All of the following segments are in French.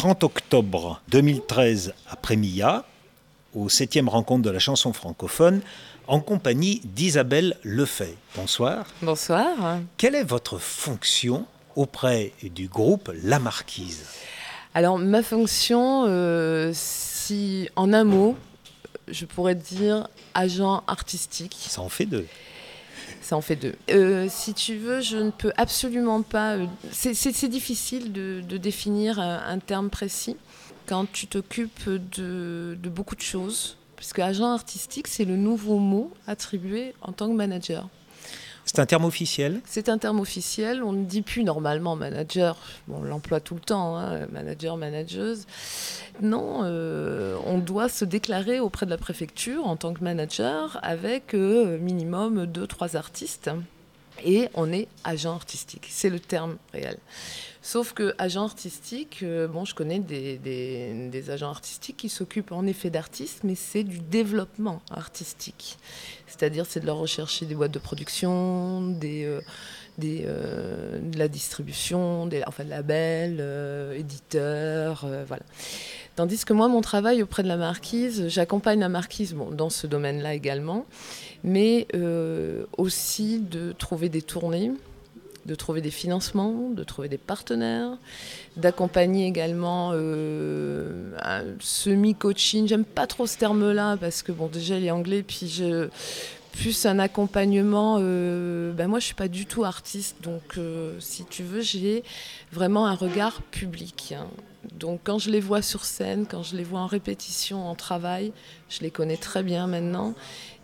30 octobre 2013 à Prémilla, aux 7e rencontre de la chanson francophone, en compagnie d'Isabelle Lefay. Bonsoir. Bonsoir. Quelle est votre fonction auprès du groupe La Marquise? Alors, ma fonction, euh, si en un mot, je pourrais dire agent artistique. Ça en fait deux. Ça en fait deux. Euh, si tu veux, je ne peux absolument pas. euh, c'est- difficile de, définir un, un terme précis quand tu t'occupes de, de beaucoup de choses. Parce que agent artistique, c'est le nouveau mot attribué en tant que manager. C'est un terme officiel C'est un terme officiel, on ne dit plus normalement manager, bon, on l'emploie tout le temps, hein, manager, manageuse. Non, euh, on doit se déclarer auprès de la préfecture en tant que manager avec euh, minimum deux, trois artistes. Et on est agent artistique, c'est le terme réel. Sauf que agent artistique, euh, bon, je connais des, des- agents artistiques qui s'occupent en effet d'artistes, mais c'est du développement artistique. C'est-à-dire, c'est de leur rechercher des boîtes de production, des, euh, des, euh, de la distribution, des, enfin, de labels, éditeurs, voilà. Tandis que moi, mon travail auprès de la marquise, j'accompagne la marquise bon, dans ce domaine-là également, mais euh, aussi de trouver des tournées, de trouver des financements, de trouver des partenaires, d'accompagner également euh, un semi-coaching. J'aime pas trop ce terme-là parce que bon, déjà il est anglais, puis je plus un accompagnement. euh, ben moi, je suis pas du tout artiste, donc si tu veux, j'ai vraiment un regard public. hein. Donc quand je les vois sur scène, quand je les vois en répétition, en travail, je les connais très bien maintenant.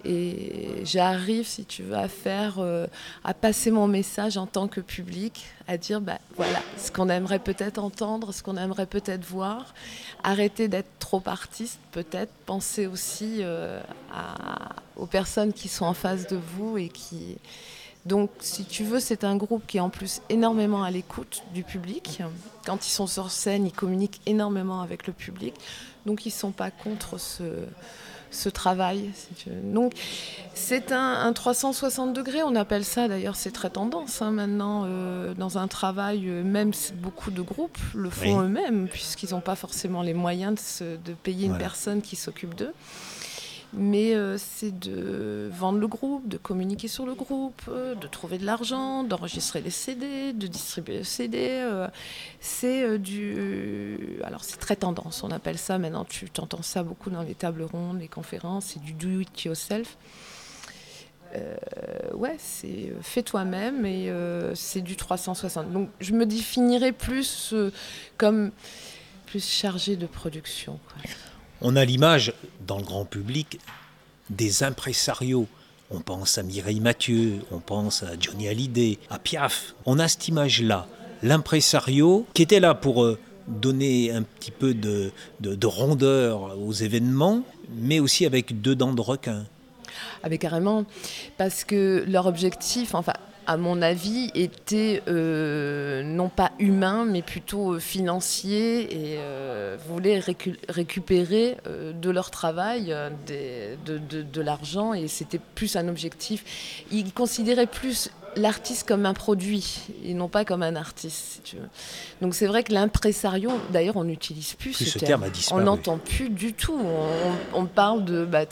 Et j'arrive, si tu veux, à faire, euh, à passer mon message en tant que public, à dire, bah, voilà, ce qu'on aimerait peut-être entendre, ce qu'on aimerait peut-être voir. Arrêter d'être trop artiste, peut-être. Penser aussi euh, aux personnes qui sont en face de vous et qui... Donc, si tu veux, c'est un groupe qui est en plus énormément à l'écoute du public. Quand ils sont sur scène, ils communiquent énormément avec le public. Donc, ils ne sont pas contre ce, ce travail. si tu veux. Donc, c'est un, un 360 degrés, on appelle ça d'ailleurs, c'est très tendance hein, maintenant euh, dans un travail, euh, même beaucoup de groupes le font Oui. eux-mêmes, puisqu'ils n'ont pas forcément les moyens de, se- de payer une personne qui s'occupe d'eux. Mais euh, c'est de vendre le groupe, de communiquer sur le groupe, euh, de trouver de l'argent, d'enregistrer les CD, de distribuer les CD. euh, c'est du. Alors, c'est très tendance, on appelle ça maintenant. Tu entends ça beaucoup dans les tables rondes, les conférences, c'est du do it yourself. Ouais, c'est fais toi-même et c'est du 360. Donc, je me définirais plus comme plus chargé de production. On a l'image dans le grand public des impresarios. On pense à Mireille Mathieu, on pense à Johnny Hallyday, à Piaf. On a cette image-là, l'impresario qui était là pour euh, donner un petit peu de, de- de rondeur aux événements, mais aussi avec deux dents de requin. Ah mais carrément, parce que leur objectif, enfin à mon avis, était euh, non pas humain, mais plutôt euh, financier et euh, voulaient récu- récupérer euh, de leur travail des- de, de- de l'argent et c'était plus un objectif. Ils considéraient plus l'artiste comme un produit et non pas comme un artiste. si tu veux. Donc c'est vrai que l'impresario, d'ailleurs on n'utilise plus, Plus ce, terme. terme a On n'entend plus du tout. On, on- on parle de, bah,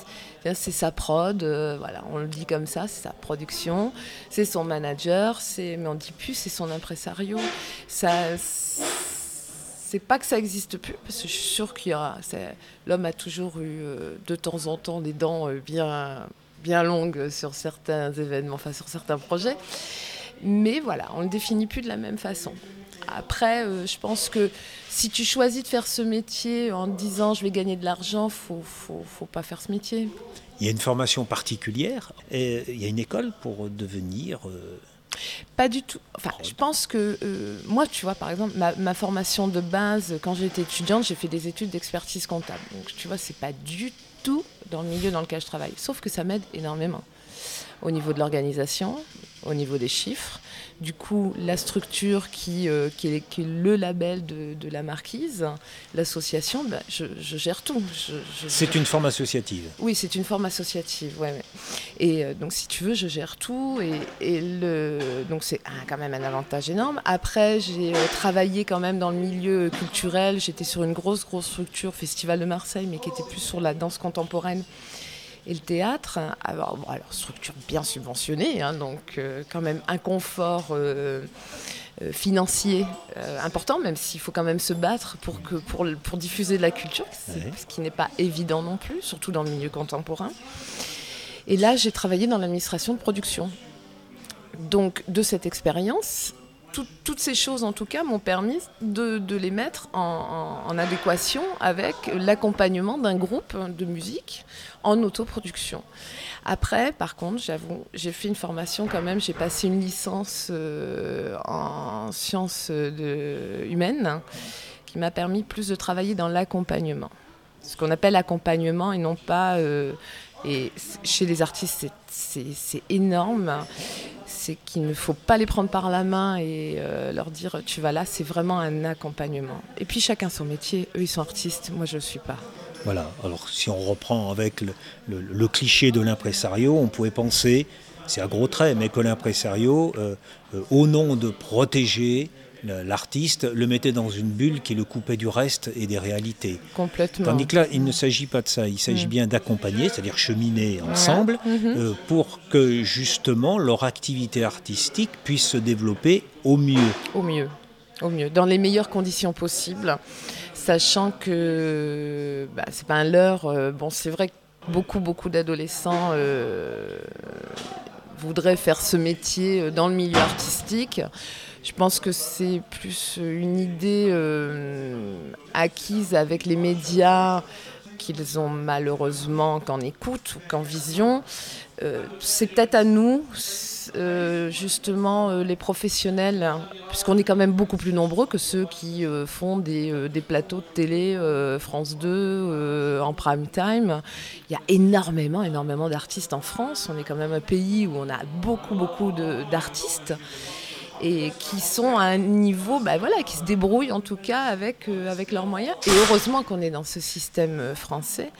c'est sa prod, euh, voilà, on le dit comme ça, c'est sa production, c'est son manager, c'est, mais on dit plus c'est son impresario. Ça, c'est pas que ça existe plus, parce que je suis sûre qu'il y aura. L'homme a toujours eu euh, de temps en temps des dents euh, bien, bien longues sur certains événements, enfin sur certains projets. Mais voilà, on le définit plus de la même façon. Après, je pense que si tu choisis de faire ce métier en te disant je vais gagner de l'argent, faut, faut, faut pas faire ce métier. Il y a une formation particulière, et il y a une école pour devenir... euh, Pas du tout. Enfin, je pense que euh, moi, tu vois, par exemple, ma, ma formation de base, quand j'étais étudiante, j'ai fait des études d'expertise comptable. Donc, tu vois, c'est pas du tout dans le milieu dans lequel je travaille. Sauf que ça m'aide énormément. Au niveau de l'organisation, au niveau des chiffres. Du coup, la structure qui, euh, qui, est, le label de, la marquise, l'association, bah, je, gère tout. c'est une forme associative Oui, c'est une forme associative, ouais. Et euh, donc, si tu veux, je gère tout. Et, le, donc, c'est quand même un avantage énorme. Après, j'ai euh, travaillé quand même dans le milieu culturel. J'étais sur une grosse, grosse structure, Festival de Marseille, mais qui était plus sur la danse contemporaine et le théâtre, alors, alors structure bien subventionnée, hein, donc euh, quand même un confort euh, euh, financier important, même s'il faut quand même se battre pour, que, pour, pour diffuser de la culture, ce qui n'est pas évident non plus, surtout dans le milieu contemporain. Et là, j'ai travaillé dans l'administration de production. Donc, de cette expérience, toutes ces choses, en tout cas, m'ont permis de, les mettre en, adéquation avec l'accompagnement d'un groupe de musique en autoproduction. Après, par contre, j'avoue, j'ai fait une formation quand même, j'ai passé une licence euh, en sciences humaines qui m'a permis plus de travailler dans l'accompagnement. Ce qu'on appelle accompagnement et non pas... Euh, et chez les artistes, c'est énorme c'est qu'il ne faut pas les prendre par la main et euh, leur dire tu vas là, c'est vraiment un accompagnement. Et puis chacun son métier, eux ils sont artistes, moi je ne suis pas. Voilà, alors si on reprend avec le, cliché de l'impresario, on pourrait penser, c'est à gros traits, mais que l'impresario, euh, euh, au nom de protéger l'artiste le mettait dans une bulle qui le coupait du reste et des réalités. Complètement. Tandis que là, il ne s'agit pas de ça, il s'agit mm. bien d'accompagner, c'est-à-dire cheminer ensemble, mm-hmm. euh, pour que justement leur activité artistique puisse se développer au mieux. Au mieux, au mieux, dans les meilleures conditions possibles, sachant que bah, c'est pas un leurre. Euh, bon, c'est vrai que beaucoup, beaucoup d'adolescents. Euh, voudraient faire ce métier dans le milieu artistique. Je pense que c'est plus une idée euh, acquise avec les médias qu'ils ont malheureusement qu'en écoute ou qu'en vision. Euh, c'est peut-être à nous, euh, justement, les professionnels, puisqu'on est quand même beaucoup plus nombreux que ceux qui font des, des, plateaux de télé France 2 en prime time. Il y a énormément, énormément d'artistes en France. On est quand même un pays où on a beaucoup, beaucoup d'artistes et qui sont à un niveau, bah voilà, qui se débrouillent en tout cas avec, euh, avec leurs moyens. Et heureusement qu'on est dans ce système euh, français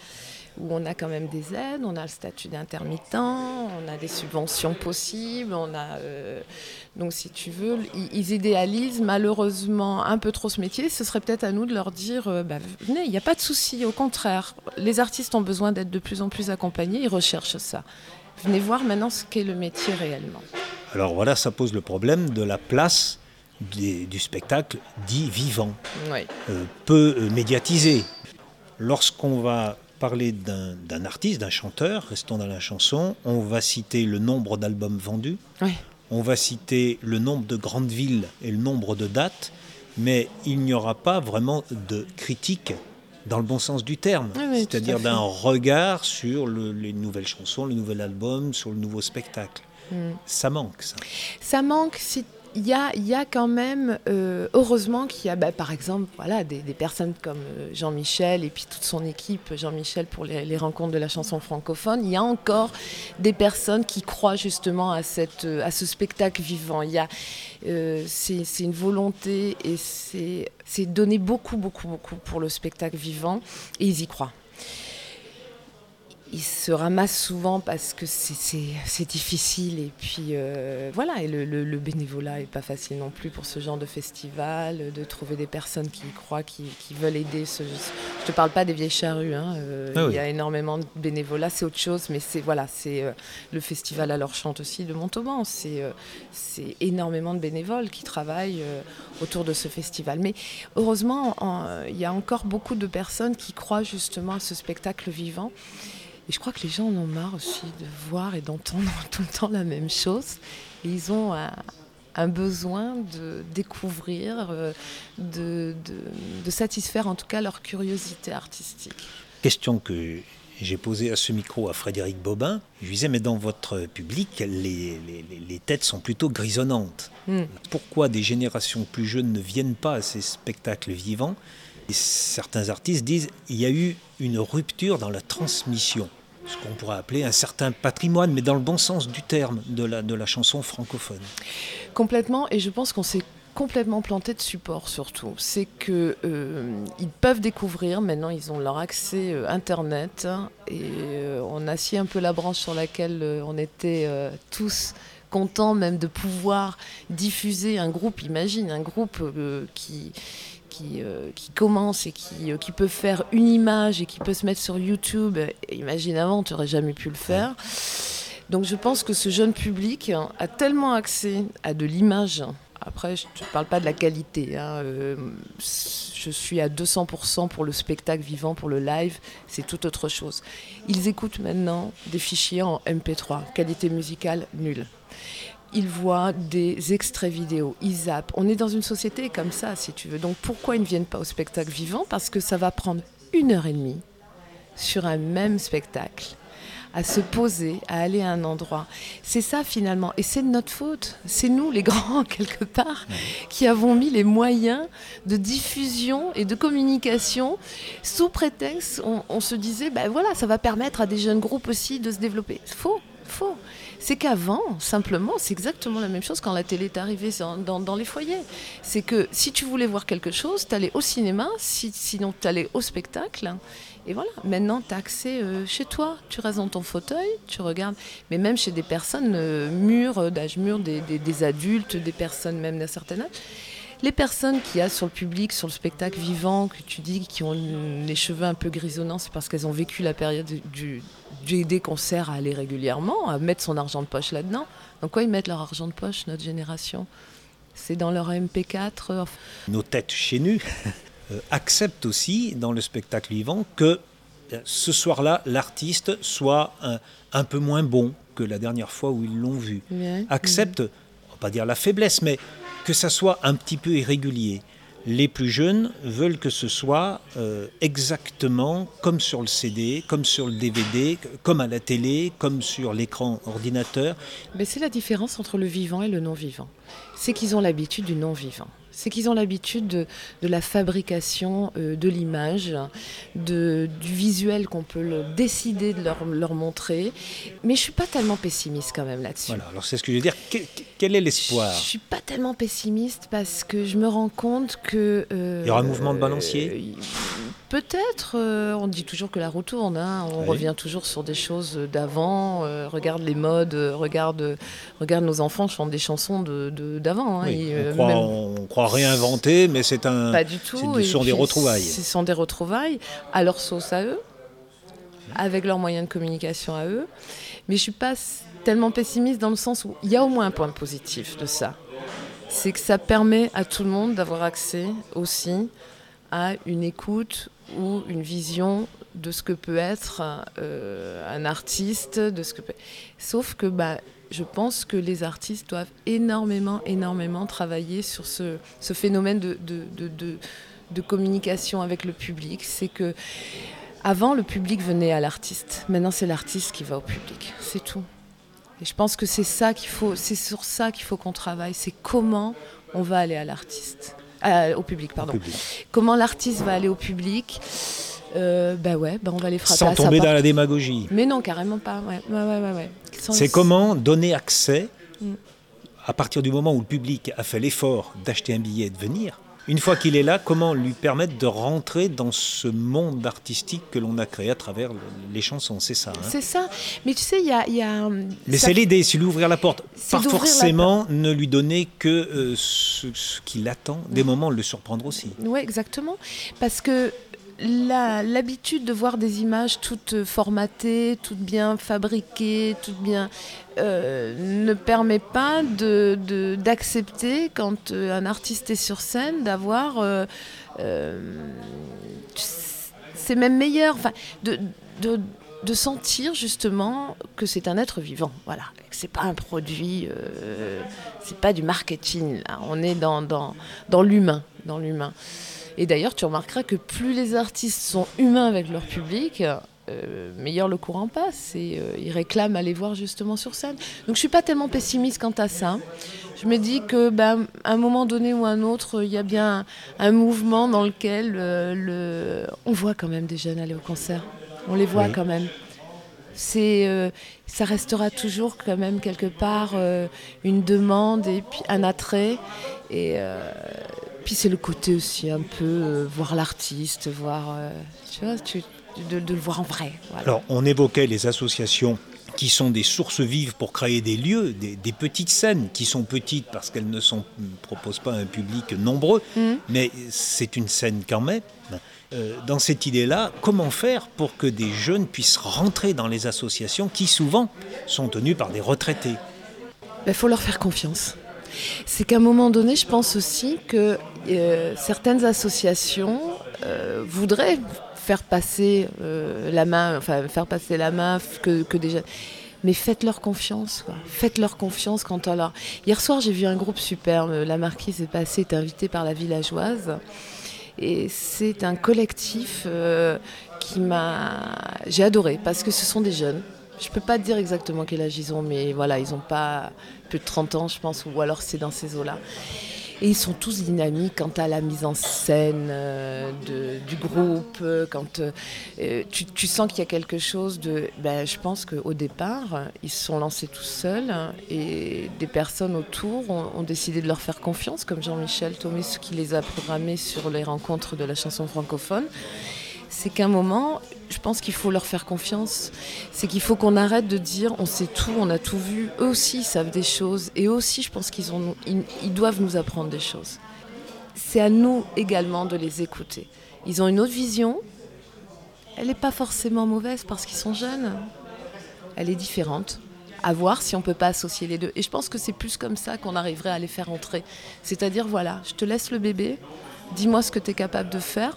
où on a quand même des aides, on a le statut d'intermittent, on a des subventions possibles, euh, donc si tu veux, ils, idéalisent malheureusement un peu trop ce métier. Ce serait peut-être à nous de leur dire, bah, venez, il n'y a pas de souci, au contraire, les artistes ont besoin d'être de plus en plus accompagnés, ils recherchent ça. Venez voir maintenant ce qu'est le métier réellement. Alors voilà, ça pose le problème de la place du spectacle dit vivant, euh, peu euh, médiatisé. Lorsqu'on va parler d'un artiste, d'un chanteur, restons dans la chanson, on va citer le nombre d'albums vendus, on va citer le nombre de grandes villes et le nombre de dates, mais il n'y aura pas vraiment de critique dans le bon sens du terme, c'est-à-dire d'un regard sur les nouvelles chansons, le nouvel album, sur le nouveau spectacle. Ça manque, ça. Ça manque il y a, y a, quand même, euh, heureusement qu'il y a bah, par exemple voilà, des, personnes comme euh, Jean-Michel et puis toute son équipe, Jean-Michel pour les, rencontres de la chanson francophone, il y a encore des personnes qui croient justement à, cette, à ce spectacle vivant. Euh, c'est une volonté et c'est, c'est donner beaucoup, beaucoup, beaucoup pour le spectacle vivant et ils y croient ils se ramassent souvent parce que c'est difficile et puis euh, voilà. Et le, bénévolat est pas facile non plus pour ce genre de festival de trouver des personnes qui y croient qui, veulent aider ce, je te parle pas des vieilles charrues hein, euh, ah il y a énormément de bénévolat c'est autre chose mais c'est voilà c'est euh, le festival à leur chante aussi de Montauban c'est c'est énormément de bénévoles qui travaillent autour de ce festival. Mais heureusement il y a encore beaucoup de personnes qui croient justement à ce spectacle vivant et je crois que les gens en ont marre aussi de voir et d'entendre tout le temps la même chose. Et ils ont un, besoin de découvrir, euh, de, de, satisfaire en tout cas leur curiosité artistique. Question que j'ai posée à ce micro à Frédéric Bobin. Je lui disais, mais dans votre public, les, les, les têtes sont plutôt grisonnantes. Hmm. Pourquoi des générations plus jeunes ne viennent pas à ces spectacles vivants certains artistes disent il y a eu une rupture dans la transmission. ce qu'on pourrait appeler un certain patrimoine, mais dans le bon sens du terme de la, de la chanson francophone. Complètement, et je pense qu'on s'est complètement planté de support surtout. C'est que euh, peuvent découvrir, maintenant ils ont leur accès euh, Internet, et euh, on a un peu la branche sur laquelle on était tous contents même de pouvoir diffuser un groupe, imagine, un groupe qui euh, qui, commence et qui, euh, qui, peut faire une image et qui peut se mettre sur YouTube, imagine avant, tu n'aurais jamais pu le faire. Donc je pense que ce jeune public a tellement accès à de l'image. Après, je ne parle pas de la qualité. Hein, euh, je suis à 200% pour le spectacle vivant, pour le live. C'est tout autre chose. Ils écoutent maintenant des fichiers en MP3. Qualité musicale nulle ils voient des extraits vidéo, ils zappent. On est dans une société comme ça, si tu veux. Donc pourquoi ils ne viennent pas au spectacle vivant? Parce que ça va prendre une heure et demie sur un même spectacle à se poser, à aller à un endroit. C'est ça finalement. Et c'est de notre faute. C'est nous, les grands, quelque part, qui avons mis les moyens de diffusion et de communication sous prétexte, on, se disait, ben voilà, ça va permettre à des jeunes groupes aussi de se développer. Faux, faux. C'est qu'avant, simplement, c'est exactement la même chose quand la télé est arrivée dans, les foyers. C'est que si tu voulais voir quelque chose, tu allais au cinéma, sinon tu allais au spectacle. Et voilà, maintenant tu as accès euh, chez toi, tu restes dans ton fauteuil, tu regardes. Mais même chez des personnes euh, mûres, d'âge mûr, des, adultes, des personnes même d'un certain âge, les personnes qui a sur le public, sur le spectacle vivant, que tu dis, qui ont les cheveux un peu grisonnants, c'est parce qu'elles ont vécu la période du, des concerts à aller régulièrement, à mettre son argent de poche là-dedans. Donc quoi ils mettent leur argent de poche, notre génération? C'est dans leur MP4. Euh, Nos têtes chez nous euh, acceptent aussi, dans le spectacle vivant, que euh, ce soir-là, l'artiste soit un, peu moins bon que la dernière fois où ils l'ont vu. Accepte, on va pas dire la faiblesse, mais que ça soit un petit peu irrégulier. Les plus jeunes veulent que ce soit euh, exactement comme sur le CD, comme sur le DVD, comme à la télé, comme sur l'écran ordinateur. Mais c'est la différence entre le vivant et le non-vivant. C'est qu'ils ont l'habitude du non-vivant c'est qu'ils ont l'habitude de, la fabrication euh, de l'image, du visuel qu'on peut décider de leur, montrer. Mais je suis pas tellement pessimiste quand même là-dessus. Voilà, alors c'est ce que je veux dire. Quel, est l'espoir? Je suis pas tellement pessimiste parce que je me rends compte que... Euh, Il y aura un mouvement de balancier? euh, Peut-être, on dit toujours que la roue tourne, hein. on revient toujours sur des choses d'avant, regarde les modes, regarde, regarde nos enfants chantent des chansons d'avant. De, hein, on, croit, réinventer, mais c'est un. Pas du tout. Ce sont des retrouvailles. Ce sont des retrouvailles à leur sauce à eux, avec leurs moyens de communication à eux. Mais je suis pas tellement pessimiste dans le sens où il y a au moins un point positif de ça. C'est que ça permet à tout le monde d'avoir accès aussi à une écoute ou une vision de ce que peut être euh, un artiste, de ce que sauf que bah, je pense que les artistes doivent énormément, énormément travailler sur ce, phénomène de, de, communication avec le public. C'est que avant, le public venait à l'artiste. Maintenant, c'est l'artiste qui va au public. C'est tout. Et je pense que c'est ça qu'il faut, c'est sur ça qu'il faut qu'on travaille. C'est comment on va aller à l'artiste, au public, pardon. Comment l'artiste va aller au public. Euh, bah ouais, bah on va les frapper. Sans tomber dans la démagogie. Mais non, carrément pas. Ouais. Ouais, ouais, C'est comment donner accès, mm. à partir du moment où le public a fait l'effort d'acheter un billet et de venir, une fois qu'il est là, comment lui permettre de rentrer dans ce monde artistique que l'on a créé à travers les chansons? C'est ça. Hein? C'est ça. Mais tu sais, il y a. Y a Mais c'est l'idée, c'est lui ouvrir la porte. Pas forcément ne lui donner que euh, ce, ce qu'il attend. Des moments, le surprendre aussi. Oui, exactement. Parce que l'habitude de voir des images toutes formatées, toutes bien fabriquées, toutes bien euh, ne permet pas d'accepter quand euh, un artiste est sur scène d'avoir euh, c'est même meilleur de, de, sentir justement que c'est un être vivant voilà. C'est pas un produit c'est pas du marketing on est dans, dans l'humain dans l'humain et d'ailleurs, tu remarqueras que plus les artistes sont humains avec leur public, euh, meilleur le courant passe et euh, ils réclament aller voir justement sur scène. Donc je suis pas tellement pessimiste quant à ça. Je me dis que ben, un moment donné ou un autre, il y a bien un, mouvement dans lequel euh, le... on voit quand même des jeunes aller au concert. On les voit quand même. c'est, ça restera toujours quand même quelque part une demande et puis un attrait. Et puis c'est le côté aussi un peu voir l'artiste, voir, tu vois, de, le voir en vrai. Alors on évoquait les associations qui sont des sources vives pour créer des lieux, des, petites scènes qui sont petites parce qu'elles ne sont, proposent pas un public nombreux, mmh. mais c'est une scène quand même. Euh, dans cette idée-là, comment faire pour que des jeunes puissent rentrer dans les associations qui souvent sont tenues par des retraités? Il ben, faut leur faire confiance. C'est qu'à un moment donné, je pense aussi que euh, certaines associations euh, voudraient faire passer la main, enfin faire passer la main que, que des jeunes mais faites-leur confiance. Faites-leur confiance quand on leur... Hier soir, j'ai vu un groupe superbe. La marquise est passée, est invitée par la villageoise. Et c'est un collectif euh, qui m'a. J'ai adoré parce que ce sont des jeunes. Je ne peux pas dire exactement quel âge ils ont, mais voilà, ils n'ont pas plus de 30 ans, je pense, ou alors c'est dans ces eaux-là. Et ils sont tous dynamiques quant à la mise en scène euh, du groupe. Quand euh, tu, sens qu'il y a quelque chose de. Ben, je pense qu'au départ, ils se sont lancés tout seuls et des personnes autour ont, décidé de leur faire confiance, comme Jean-Michel Thomas qui les a programmés sur les rencontres de la chanson francophone c'est qu'à un moment, je pense qu'il faut leur faire confiance. C'est qu'il faut qu'on arrête de dire on sait tout, on a tout vu. Eux aussi ils savent des choses. Et eux aussi, je pense qu'ils ont, ils, doivent nous apprendre des choses. C'est à nous également de les écouter. Ils ont une autre vision. Elle n'est pas forcément mauvaise parce qu'ils sont jeunes. Elle est différente. À voir si on peut pas associer les deux. Et je pense que c'est plus comme ça qu'on arriverait à les faire entrer. C'est-à-dire, voilà, je te laisse le bébé, dis-moi ce que tu es capable de faire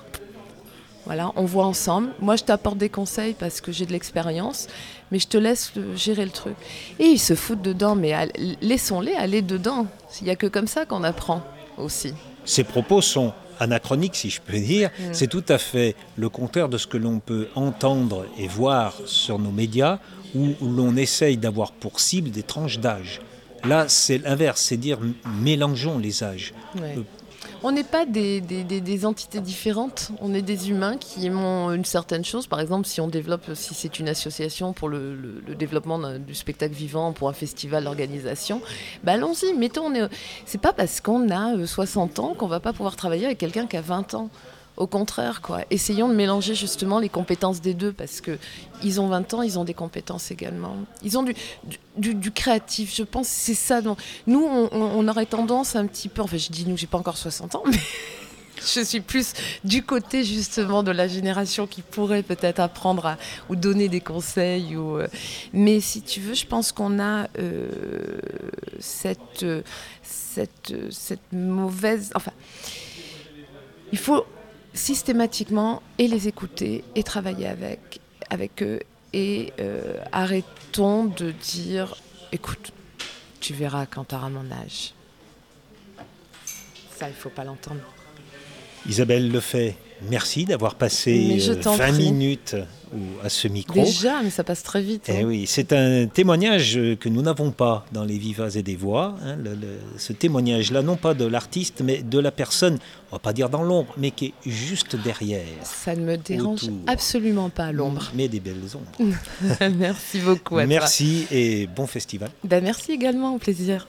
voilà, on voit ensemble. Moi, je t'apporte des conseils parce que j'ai de l'expérience, mais je te laisse gérer le truc. Et ils se foutent dedans, mais laissons-les aller dedans. Il n'y a que comme ça qu'on apprend aussi. Ces propos sont anachroniques, si je peux dire. Mm. C'est tout à fait le contraire de ce que l'on peut entendre et voir sur nos médias, où, l'on essaye d'avoir pour cible des tranches d'âge. Là, c'est l'inverse, c'est dire mélangeons les âges. Euh, on n'est pas des, entités différentes, on est des humains qui aiment une certaine chose. Par exemple, si on développe, si c'est une association pour le, développement du spectacle vivant, pour un festival d'organisation, bah allons-y, mettons. C'est pas parce qu'on a 60 euh, ans qu'on va pas pouvoir travailler avec quelqu'un qui a 20 ans. Au contraire, quoi. Essayons de mélanger justement les compétences des deux parce que ils ont 20 ans, ils ont des compétences également. Ils ont du, créatif, je pense. C'est ça. Nous, on, aurait tendance un petit peu. Enfin, je dis nous, j'ai pas encore 60 ans, mais. je suis plus du côté justement de la génération qui pourrait peut-être apprendre à, ou donner des conseils. Euh, mais si tu veux, je pense qu'on a euh, cette, cette, cette mauvaise. Enfin, il faut systématiquement et les écouter et travailler avec, avec eux et euh, arrêtons de dire écoute, tu verras quand tu auras mon âge. Ça, il faut pas l'entendre. Isabelle le fait. Merci d'avoir passé 20 euh, minutes à ce micro. Déjà, mais ça passe très vite. Eh hein. oui, c'est un témoignage que nous n'avons pas dans les Vivas et des Voix. Hein, ce témoignage-là, non pas de l'artiste, mais de la personne, on va pas dire dans l'ombre, mais qui est juste derrière. Ça ne me dérange absolument pas l'ombre. Mais des belles ombres. merci beaucoup. merci et bon festival. Ben, merci également, au plaisir.